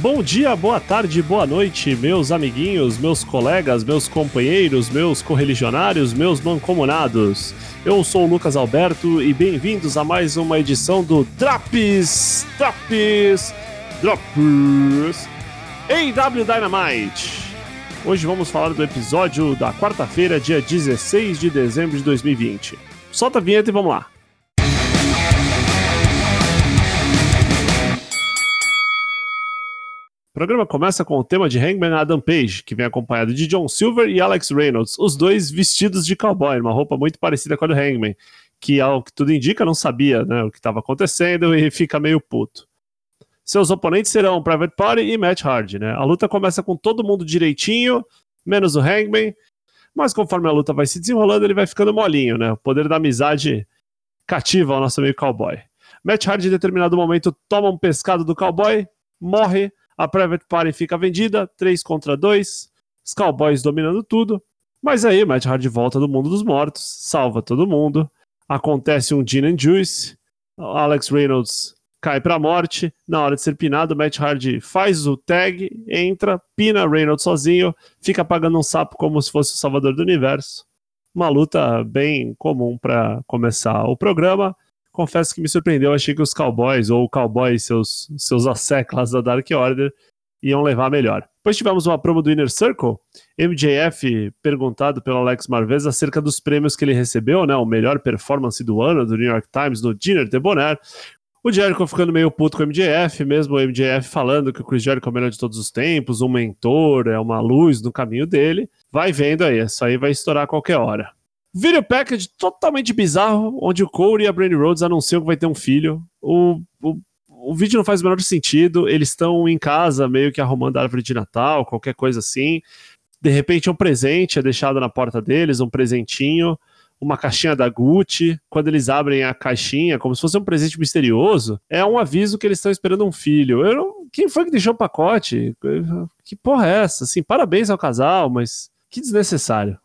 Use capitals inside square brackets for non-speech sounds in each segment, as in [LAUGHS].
Bom dia, boa tarde, boa noite, meus amiguinhos, meus colegas, meus companheiros, meus correligionários, meus mancomunados. Eu sou o Lucas Alberto e bem-vindos a mais uma edição do Traps, Traps, Drops AW Dynamite. Hoje vamos falar do episódio da quarta-feira, dia 16 de dezembro de 2020. Solta a vinheta e vamos lá. O programa começa com o tema de Hangman Adam Page, que vem acompanhado de John Silver e Alex Reynolds, os dois vestidos de cowboy, uma roupa muito parecida com a do Hangman, que ao que tudo indica não sabia né, o que estava acontecendo e fica meio puto. Seus oponentes serão Private Party e Matt Hardy. Né? A luta começa com todo mundo direitinho, menos o Hangman, mas conforme a luta vai se desenrolando, ele vai ficando molinho, né? O poder da amizade cativa o nosso meio cowboy. Matt Hardy, em determinado momento, toma um pescado do cowboy, morre, a Private Party fica vendida, 3 contra 2, os Cowboys dominando tudo. Mas aí, Matt Hardy volta do mundo dos mortos, salva todo mundo. Acontece um Gin and Juice, Alex Reynolds cai pra morte. Na hora de ser pinado, Matt Hardy faz o tag, entra, pina Reynolds sozinho, fica pagando um sapo como se fosse o salvador do universo. Uma luta bem comum para começar o programa confesso que me surpreendeu. Achei que os Cowboys, ou o Cowboy e seus, seus asseclas da Dark Order, iam levar melhor. Depois tivemos uma promo do Inner Circle, MJF perguntado pelo Alex Marvez acerca dos prêmios que ele recebeu, né? O melhor performance do ano do New York Times no Dinner de Bonaire. O Jericho ficando meio puto com o MJF, mesmo o MJF falando que o Chris Jericho é o melhor de todos os tempos, um mentor, é uma luz no caminho dele. Vai vendo aí, isso aí vai estourar a qualquer hora. Video package totalmente bizarro, onde o Corey e a Brandy Rhodes anunciam que vai ter um filho. O, o, o vídeo não faz o menor sentido. Eles estão em casa, meio que arrumando a árvore de Natal, qualquer coisa assim. De repente, um presente é deixado na porta deles, um presentinho, uma caixinha da Gucci. Quando eles abrem a caixinha, como se fosse um presente misterioso, é um aviso que eles estão esperando um filho. Eu não... Quem foi que deixou o pacote? Que porra é essa? Assim, parabéns ao casal, mas que desnecessário.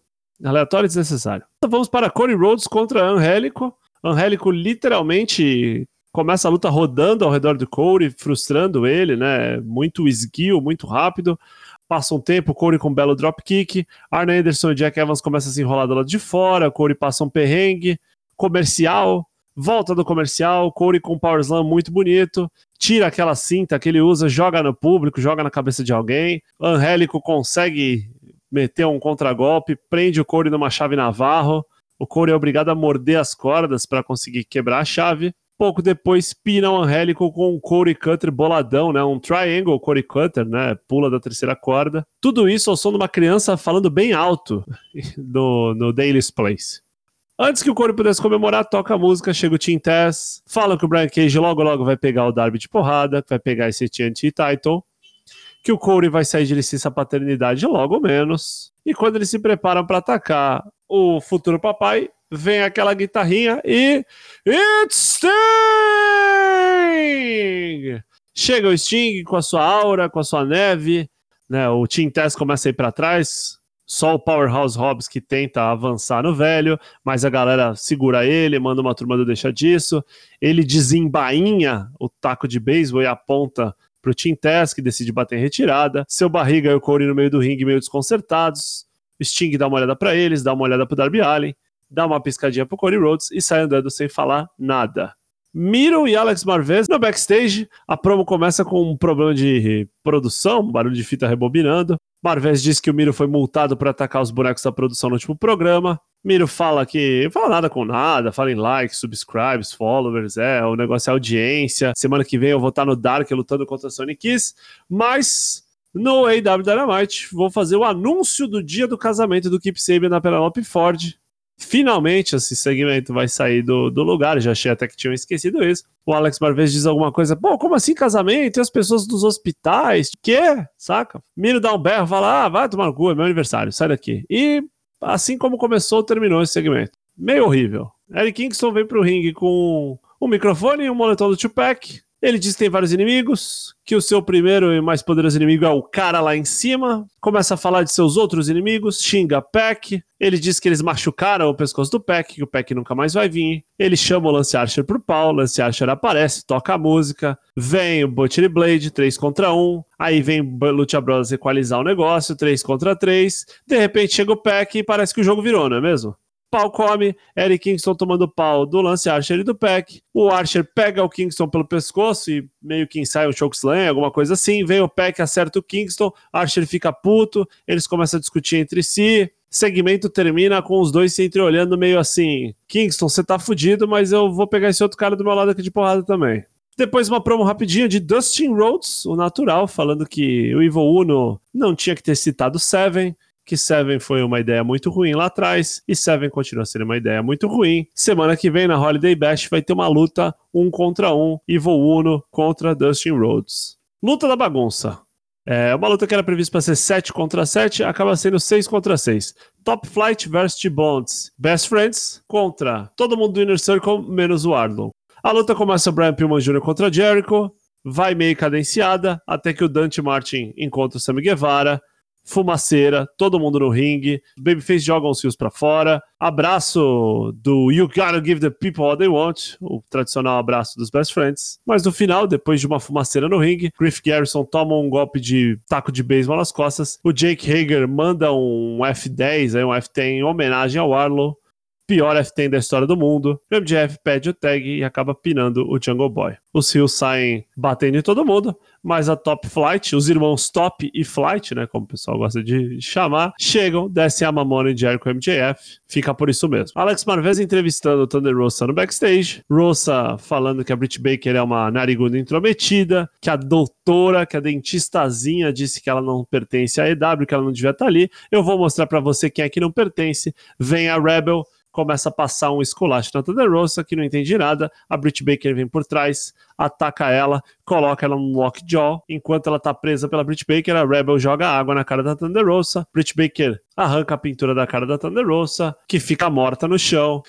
Aleatório e desnecessário. Então vamos para Cody Rhodes contra Angélico. Angélico literalmente começa a luta rodando ao redor do Corey, frustrando ele, né? Muito esguio, muito rápido. Passa um tempo, Corey com um belo dropkick. Arn Anderson e Jack Evans começam a se enrolar do lado de fora. Corey passa um perrengue. Comercial. Volta do comercial. Corey com um power slam muito bonito. Tira aquela cinta que ele usa, joga no público, joga na cabeça de alguém. Angélico consegue meteu um contragolpe, prende o Corey numa chave Navarro. O Corey é obrigado a morder as cordas para conseguir quebrar a chave. Pouco depois, pina o Angélico com um Corey Cutter boladão, né? Um triangle Corey Cutter, né? Pula da terceira corda. Tudo isso ao som de uma criança falando bem alto [LAUGHS] no, no Daily's Place. Antes que o Corey pudesse comemorar, toca a música, chega o Team Tess, fala que o Brian Cage logo logo vai pegar o Darby de porrada, vai pegar esse TNT Title que o Corey vai sair de licença paternidade logo menos. E quando eles se preparam para atacar o futuro papai, vem aquela guitarrinha e. It's Sting! Chega o Sting com a sua aura, com a sua neve, né? O Team Tess começa a ir para trás. Só o Powerhouse Hobbs que tenta avançar no velho, mas a galera segura ele, manda uma turma do deixa disso. Ele desembainha o taco de beisebol e aponta pro Team Tess, que decide bater em retirada. Seu Barriga e o Corey no meio do ringue meio desconcertados. Sting dá uma olhada para eles, dá uma olhada pro Darby Allin, dá uma piscadinha pro Cody Rhodes e sai andando sem falar nada. Miro e Alex Marvez no backstage. A promo começa com um problema de produção, um barulho de fita rebobinando. Marvez diz que o Miro foi multado por atacar os bonecos da produção no último programa. Miro fala que fala nada com nada, fala em likes, subscribes, followers, é, o negócio é audiência. Semana que vem eu vou estar no Dark lutando contra a Sonic Kiss, mas no AW Dynamite vou fazer o anúncio do dia do casamento do Keep Sabian na Penelope Ford. Finalmente esse segmento vai sair do, do lugar, já achei até que tinham esquecido isso. O Alex Marvez diz alguma coisa, pô, como assim casamento? E as pessoas dos hospitais? Que? Saca? Miro dá um berro, fala, ah, vai tomar no cu, é meu aniversário, sai daqui. E assim como começou, terminou esse segmento. Meio horrível. Eric Kingston vem pro ringue com um microfone e um moletom do Tupac Ele diz que tem vários inimigos, que o seu primeiro e mais poderoso inimigo é o cara lá em cima. Começa a falar de seus outros inimigos, xinga Peck. Ele diz que eles machucaram o pescoço do Peck, que o Peck nunca mais vai vir. Ele chama o Lance Archer pro pau, Lance Archer aparece, toca a música. Vem o Butcher Blade, 3 contra 1. Aí vem o Lucha Bros equalizar o negócio, 3 contra 3. De repente chega o Peck e parece que o jogo virou, não é mesmo? Pau come, Eric Kingston tomando pau do Lance Archer e do Peck. O Archer pega o Kingston pelo pescoço e meio que ensaia um chokeslam, alguma coisa assim. Vem o Peck, acerta o Kingston, Archer fica puto, eles começam a discutir entre si. Segmento termina com os dois se entreolhando meio assim: Kingston, você tá fudido, mas eu vou pegar esse outro cara do meu lado aqui de porrada também. Depois uma promo rapidinha de Dustin Rhodes, o natural, falando que o Evil Uno não tinha que ter citado Seven, que Seven foi uma ideia muito ruim lá atrás e Seven continua sendo uma ideia muito ruim. Semana que vem na Holiday Bash vai ter uma luta um contra um, Evil Uno contra Dustin Rhodes. Luta da bagunça. É uma luta que era prevista para ser 7 contra 7, acaba sendo 6 contra 6. Top Flight versus T-Bonds. Best Friends contra todo mundo do Inner Circle, menos o Arlon. A luta começa Brian Pillman Jr. contra Jericho, vai meio cadenciada, até que o Dante Martin encontra o Sammy Guevara fumaceira, todo mundo no ringue, Babyface joga os fios para fora, abraço do You Gotta Give the People What They Want, o tradicional abraço dos Best Friends, mas no final, depois de uma fumaceira no ringue, Griff Garrison toma um golpe de taco de beisebol nas costas, o Jake Hager manda um F10, aí um F10 em homenagem ao Arlo, pior F10 da história do mundo. O MJF pede o tag e acaba pinando o Jungle Boy. Os rios saem batendo em todo mundo, mas a Top Flight, os irmãos Top e Flight, né, como o pessoal gosta de chamar, chegam, descem a Mamona e Jericho MJF, fica por isso mesmo. Alex Marvez entrevistando o Thunder Rosa no backstage, Rosa falando que a Britt Baker é uma nariguda intrometida, que a doutora, que a dentistazinha disse que ela não pertence à EW, que ela não devia estar ali. Eu vou mostrar para você quem é que não pertence. Vem a Rebel, começa a passar um esculacho na Thunder Rosa, que não entende nada. A Britt Baker vem por trás, ataca ela, coloca ela no lockjaw. Enquanto ela tá presa pela Britt Baker, a Rebel joga água na cara da Thunder Rosa. Britt Baker arranca a pintura da cara da Thunder Rosa, que fica morta no chão.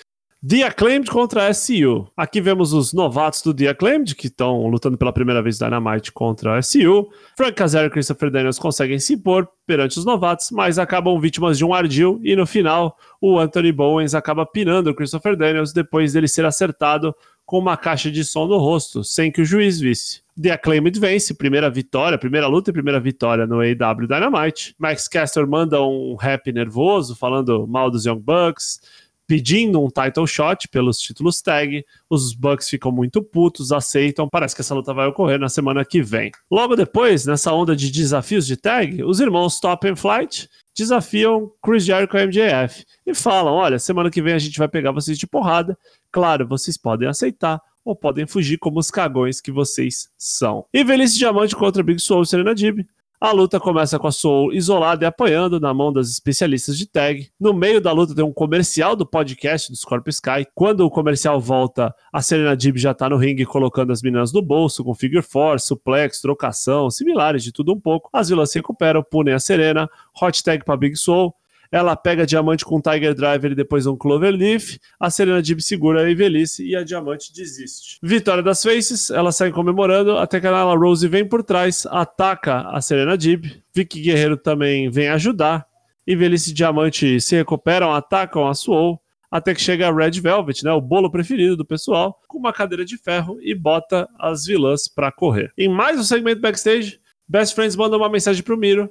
The Acclaimed contra a SU. Aqui vemos os novatos do The Acclaimed, que estão lutando pela primeira vez Dynamite contra a SU. Frank Kazarian e Christopher Daniels conseguem se impor perante os novatos, mas acabam vítimas de um ardil e no final o Anthony Bowens acaba pinando o Christopher Daniels depois dele ser acertado com uma caixa de som no rosto, sem que o juiz visse. The Acclaimed vence, primeira vitória, primeira luta e primeira vitória no AEW Dynamite. Max Caster manda um rap nervoso, falando mal dos Young Bucks pedindo um title shot pelos títulos tag. Os Bucks ficam muito putos, aceitam. Parece que essa luta vai ocorrer na semana que vem. Logo depois, nessa onda de desafios de tag, os irmãos Top and Flight desafiam Chris Jericho e MJF e falam: olha, semana que vem a gente vai pegar vocês de porrada. Claro, vocês podem aceitar ou podem fugir como os cagões que vocês são. E Velhice Diamante contra Big Soul e Serena Dib a luta começa com a Soul isolada e apanhando na mão das especialistas de tag. No meio da luta tem um comercial do podcast do Scorpio Sky. Quando o comercial volta, a Serena Dib já tá no ringue colocando as meninas no bolso com figure four, suplex, trocação, similares de tudo um pouco. As vilãs se recuperam, punem a Serena, hot tag pra Big Soul. Ela pega diamante com Tiger Driver e depois um Cloverleaf. A Serena Dib segura a Velhice e a diamante desiste. Vitória das Faces, elas saem comemorando até que a Nyla Rose vem por trás, ataca a Serena Dib. Vicky Guerreiro também vem ajudar. E Velhice e Diamante se recuperam, atacam a Suou até que chega a Red Velvet, né, o bolo preferido do pessoal, com uma cadeira de ferro e bota as vilãs para correr. Em mais um segmento backstage, Best Friends mandam uma mensagem pro Miro.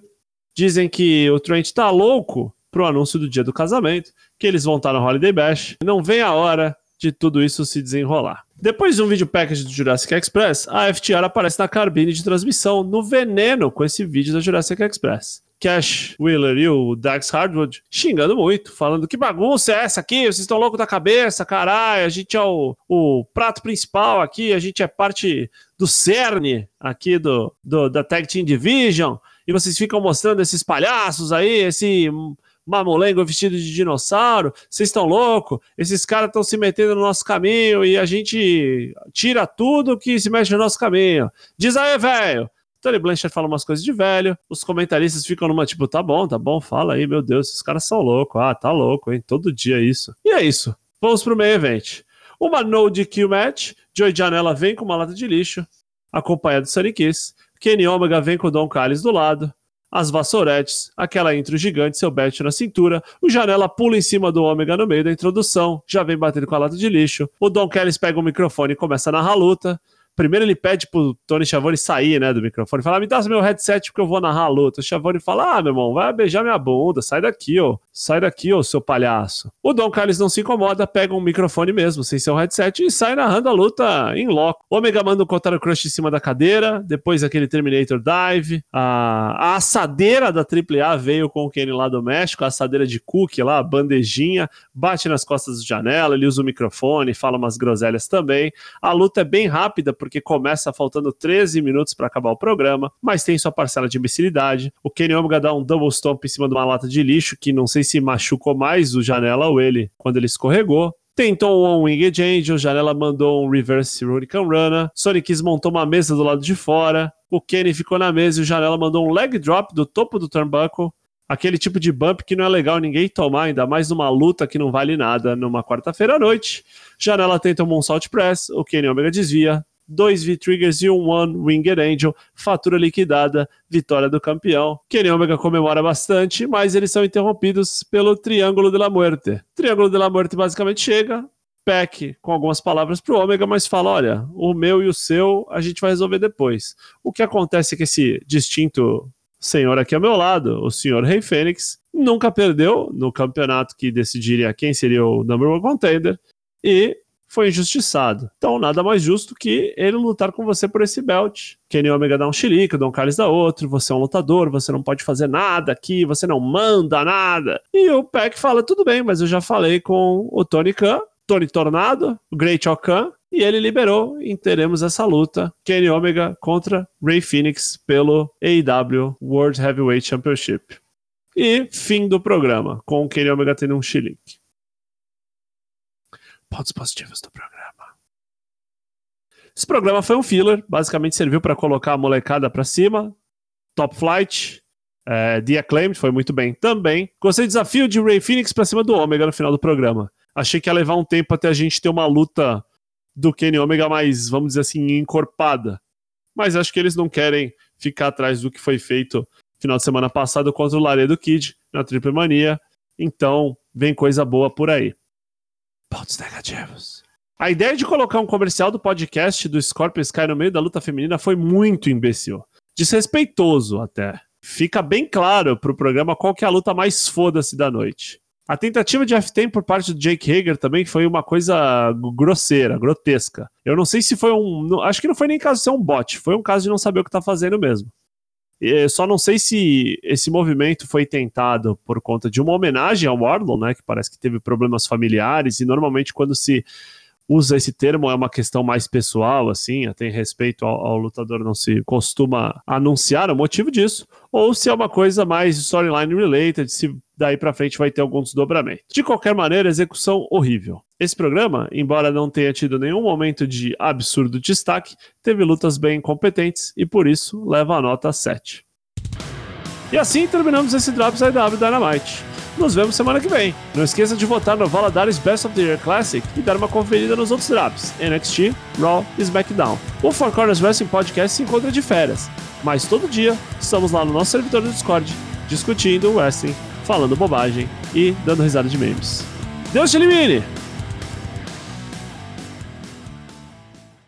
Dizem que o Trent tá louco pro anúncio do dia do casamento, que eles vão estar no Holiday Bash. Não vem a hora de tudo isso se desenrolar. Depois de um vídeo package do Jurassic Express, a FTR aparece na cabine de transmissão no veneno com esse vídeo da Jurassic Express. Cash Wheeler e o Dax Hardwood xingando muito, falando que bagunça é essa aqui, vocês estão loucos da cabeça, caralho, a gente é o, o prato principal aqui, a gente é parte do cerne aqui do, do da Tag Team Division, e vocês ficam mostrando esses palhaços aí, esse mamolengo vestido de dinossauro, vocês estão loucos? Esses caras estão se metendo no nosso caminho e a gente tira tudo que se mexe no nosso caminho. Diz aí, velho! Tony Blanchard fala umas coisas de velho, os comentaristas ficam numa tipo, tá bom, tá bom, fala aí, meu Deus, esses caras são loucos, ah, tá louco, hein, todo dia isso. E é isso, vamos pro meio evento. Uma no DQ match, Joey Janela vem com uma lata de lixo, acompanhado do Sunny Kiss. Kenny Omega vem com o Don Callis do lado as vassouretes, aquela intro gigante, seu bet na cintura, o Janela pula em cima do Ômega no meio da introdução, já vem batendo com a lata de lixo, o Don Kellis pega o microfone e começa a narrar a luta, Primeiro ele pede pro Tony Schiavone sair, né, do microfone, falar, me dá meu headset porque eu vou narrar a luta. O Schiavone fala, ah, meu irmão, vai beijar minha bunda, sai daqui, ó. Sai daqui, ô seu palhaço. O Don Carlos não se incomoda, pega um microfone mesmo, sem seu headset, e sai narrando a luta em loco. O Omega manda um Kotaro Crush em cima da cadeira, depois aquele Terminator Dive. A, a assadeira da AAA veio com o Kenny lá do México, a assadeira de cookie lá, a bandejinha, bate nas costas do janela, ele usa o microfone, fala umas groselhas também. A luta é bem rápida, porque começa faltando 13 minutos para acabar o programa, mas tem sua parcela de imbecilidade. O Kenny Omega dá um double stomp em cima de uma lata de lixo, que não sei se machucou mais o Janela ou ele quando ele escorregou. Tentou um Winged Angel, Janela mandou um Reverse Hurricane Runner, Sonic montou uma mesa do lado de fora, o Kenny ficou na mesa e o Janela mandou um leg drop do topo do turnbuckle, aquele tipo de bump que não é legal ninguém tomar, ainda mais numa luta que não vale nada numa quarta-feira à noite. Janela tenta um Moonsault Press, o Kenny Omega desvia, dois V-Triggers e um One Winged Angel, fatura liquidada, vitória do campeão. Kenny Omega comemora bastante, mas eles são interrompidos pelo Triângulo de la Muerte. Triângulo de la Muerte basicamente chega, Peck com algumas palavras para o Ômega, mas fala: olha, o meu e o seu a gente vai resolver depois. O que acontece é que esse distinto senhor aqui ao meu lado, o senhor Rei Fênix, nunca perdeu no campeonato que decidiria quem seria o number one contender e foi injustiçado. Então, nada mais justo que ele lutar com você por esse belt. Kenny Omega dá um xilica, Don Carlos dá outro, você é um lutador, você não pode fazer nada aqui, você não manda nada. E o Peck fala, tudo bem, mas eu já falei com o Tony Khan, Tony Tornado, o Great Okan, e ele liberou e teremos essa luta, Kenny Omega contra Ray Phoenix pelo AEW World Heavyweight Championship. E fim do programa, com o Kenny Omega tendo um xilique pontos positivos do programa. Esse programa foi um filler, basicamente serviu para colocar a molecada para cima. Top Flight, é, The Acclaimed foi muito bem também. Gostei do desafio de Ray Phoenix para cima do Omega no final do programa. Achei que ia levar um tempo até a gente ter uma luta do Kenny Omega mais, vamos dizer assim, encorpada. Mas acho que eles não querem ficar atrás do que foi feito final de semana passado contra o Laredo Kid na Triple Mania. Então, vem coisa boa por aí. Pontos negativos. A ideia de colocar um comercial do podcast do Scorpio Sky no meio da luta feminina foi muito imbecil. Desrespeitoso até. Fica bem claro pro programa qual que é a luta mais foda-se da noite. A tentativa de F-10 por parte do Jake Hager também foi uma coisa grosseira, grotesca. Eu não sei se foi um. Acho que não foi nem caso de ser um bot, foi um caso de não saber o que tá fazendo mesmo. Só não sei se esse movimento foi tentado por conta de uma homenagem ao Warlow, né? Que parece que teve problemas familiares, e normalmente quando se usa esse termo é uma questão mais pessoal, assim, tem respeito ao, ao, lutador, não se costuma anunciar o motivo disso, ou se é uma coisa mais storyline related, se daí para frente vai ter algum desdobramento. De qualquer maneira, execução horrível. Esse programa, embora não tenha tido nenhum momento de absurdo destaque, teve lutas bem competentes e por isso leva a nota 7. E assim terminamos esse Drops IW Dynamite. Nos vemos semana que vem. Não esqueça de votar no Valadares Best of the Year Classic e dar uma conferida nos outros drops, NXT, Raw e SmackDown. O Four Corners Wrestling Podcast se encontra de férias, mas todo dia estamos lá no nosso servidor do Discord, discutindo o wrestling, falando bobagem e dando risada de memes. Deus te elimine!